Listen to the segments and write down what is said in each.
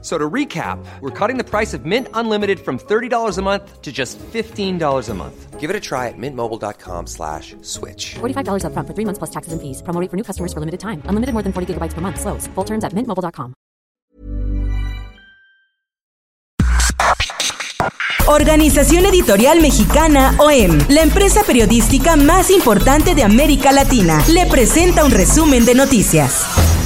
So to recap, we're cutting the price of Mint Unlimited from $30 a month to just $15 a month. Give it a try at mintmobile.com slash switch. $45 upfront for three months plus taxes and fees. Promo rate for new customers for limited time. Unlimited more than 40 gigabytes per month. Slows. Full terms at mintmobile.com. Organización Editorial Mexicana OEM, la empresa periodística más importante de América Latina, le presenta un resumen de noticias.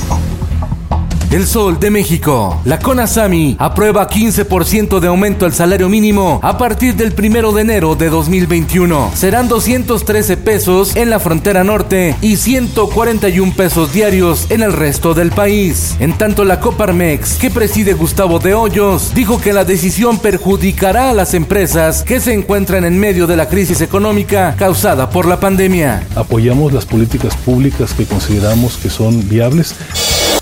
El Sol de México. La CONASAMI aprueba 15% de aumento al salario mínimo a partir del 1 de enero de 2021. Serán 213 pesos en la frontera norte y 141 pesos diarios en el resto del país. En tanto, la Coparmex, que preside Gustavo de Hoyos, dijo que la decisión perjudicará a las empresas que se encuentran en medio de la crisis económica causada por la pandemia. Apoyamos las políticas públicas que consideramos que son viables.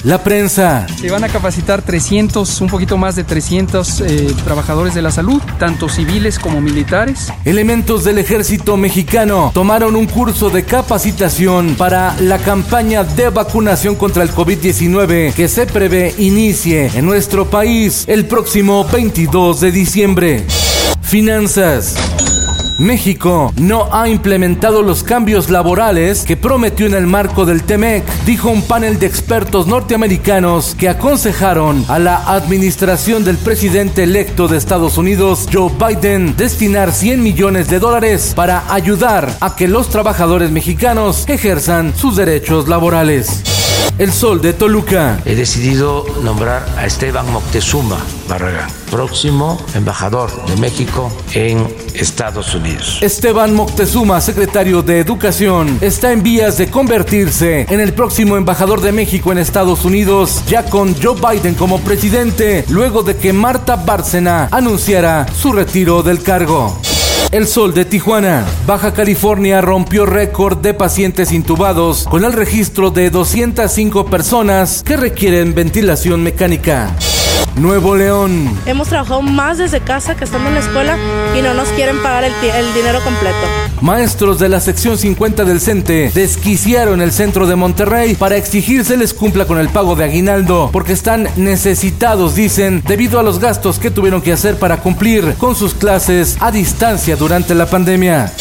La prensa. Se van a capacitar 300, un poquito más de 300 eh, trabajadores de la salud, tanto civiles como militares. Elementos del ejército mexicano tomaron un curso de capacitación para la campaña de vacunación contra el COVID-19 que se prevé inicie en nuestro país el próximo 22 de diciembre. Finanzas. México no ha implementado los cambios laborales que prometió en el marco del TEMEC, dijo un panel de expertos norteamericanos que aconsejaron a la administración del presidente electo de Estados Unidos, Joe Biden, destinar 100 millones de dólares para ayudar a que los trabajadores mexicanos ejerzan sus derechos laborales. El Sol de Toluca. He decidido nombrar a Esteban Moctezuma Barragán, próximo embajador de México en Estados Unidos. Esteban Moctezuma, secretario de Educación, está en vías de convertirse en el próximo embajador de México en Estados Unidos, ya con Joe Biden como presidente, luego de que Marta Bárcena anunciara su retiro del cargo. El Sol de Tijuana. Baja California rompió récord de pacientes intubados con el registro de 205 personas que requieren ventilación mecánica. Nuevo León. Hemos trabajado más desde casa que estando en la escuela y no nos quieren pagar el, el, dinero completo. Maestros de la sección 50 del CENTE desquiciaron el centro de Monterrey para exigir se les cumpla con el pago de aguinaldo porque están necesitados, dicen, debido a los gastos que tuvieron que hacer para cumplir con sus clases a distancia durante la pandemia.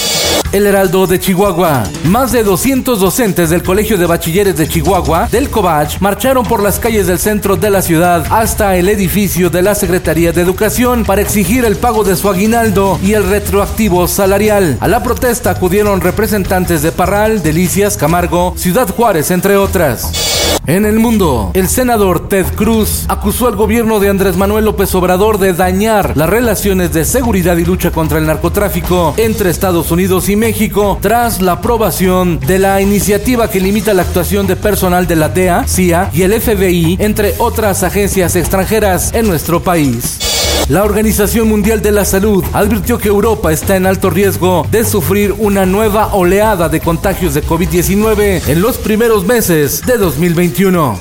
El Heraldo de Chihuahua. Más de 200 docentes del Colegio de Bachilleres de Chihuahua, del Cobach, marcharon por las calles del centro de la ciudad hasta el edificio de la Secretaría de Educación para exigir el pago de su aguinaldo y el retroactivo salarial. A la protesta acudieron representantes de Parral, Delicias, Camargo, Ciudad Juárez, entre otras. En el mundo, el senador Ted Cruz acusó al gobierno de Andrés Manuel López Obrador de dañar las relaciones de seguridad y lucha contra el narcotráfico entre Estados Unidos y México tras la aprobación de la iniciativa que limita la actuación de personal de la DEA, CIA y el FBI, entre otras agencias extranjeras en nuestro país. La Organización Mundial de la Salud advirtió que Europa está en alto riesgo de sufrir una nueva oleada de contagios de COVID-19 en los primeros meses de 2021.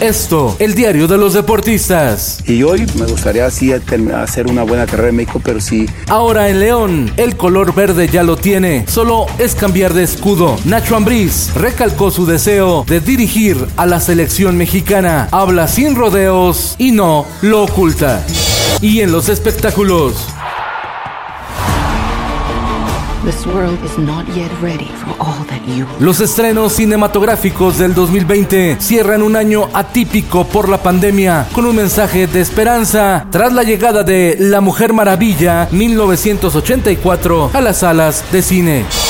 Esto, el diario de los deportistas. Y hoy me gustaría así hacer una buena carrera en México, pero sí. Ahora en León, el color verde ya lo tiene, solo es cambiar de escudo. Nacho Ambriz recalcó su deseo de dirigir a la selección mexicana. Habla sin rodeos y no lo oculta. Y en los espectáculos. Los estrenos cinematográficos del 2020 cierran un año atípico por la pandemia con un mensaje de esperanza tras la llegada de La Mujer Maravilla 1984 a las salas de cine.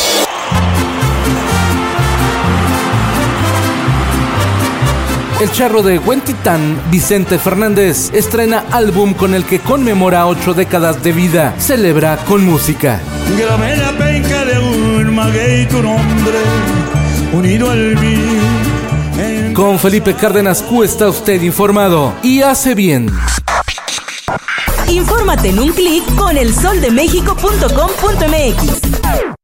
El charro de Huentitán, Vicente Fernández, estrena álbum con el que conmemora ocho décadas de vida. Celebra con música. Grabé la penca de un maguey tu nombre, unido al mío. Con Felipe Cárdenas Q está usted informado y hace bien. Infórmate en un clic con elsoldemexico.com.mx.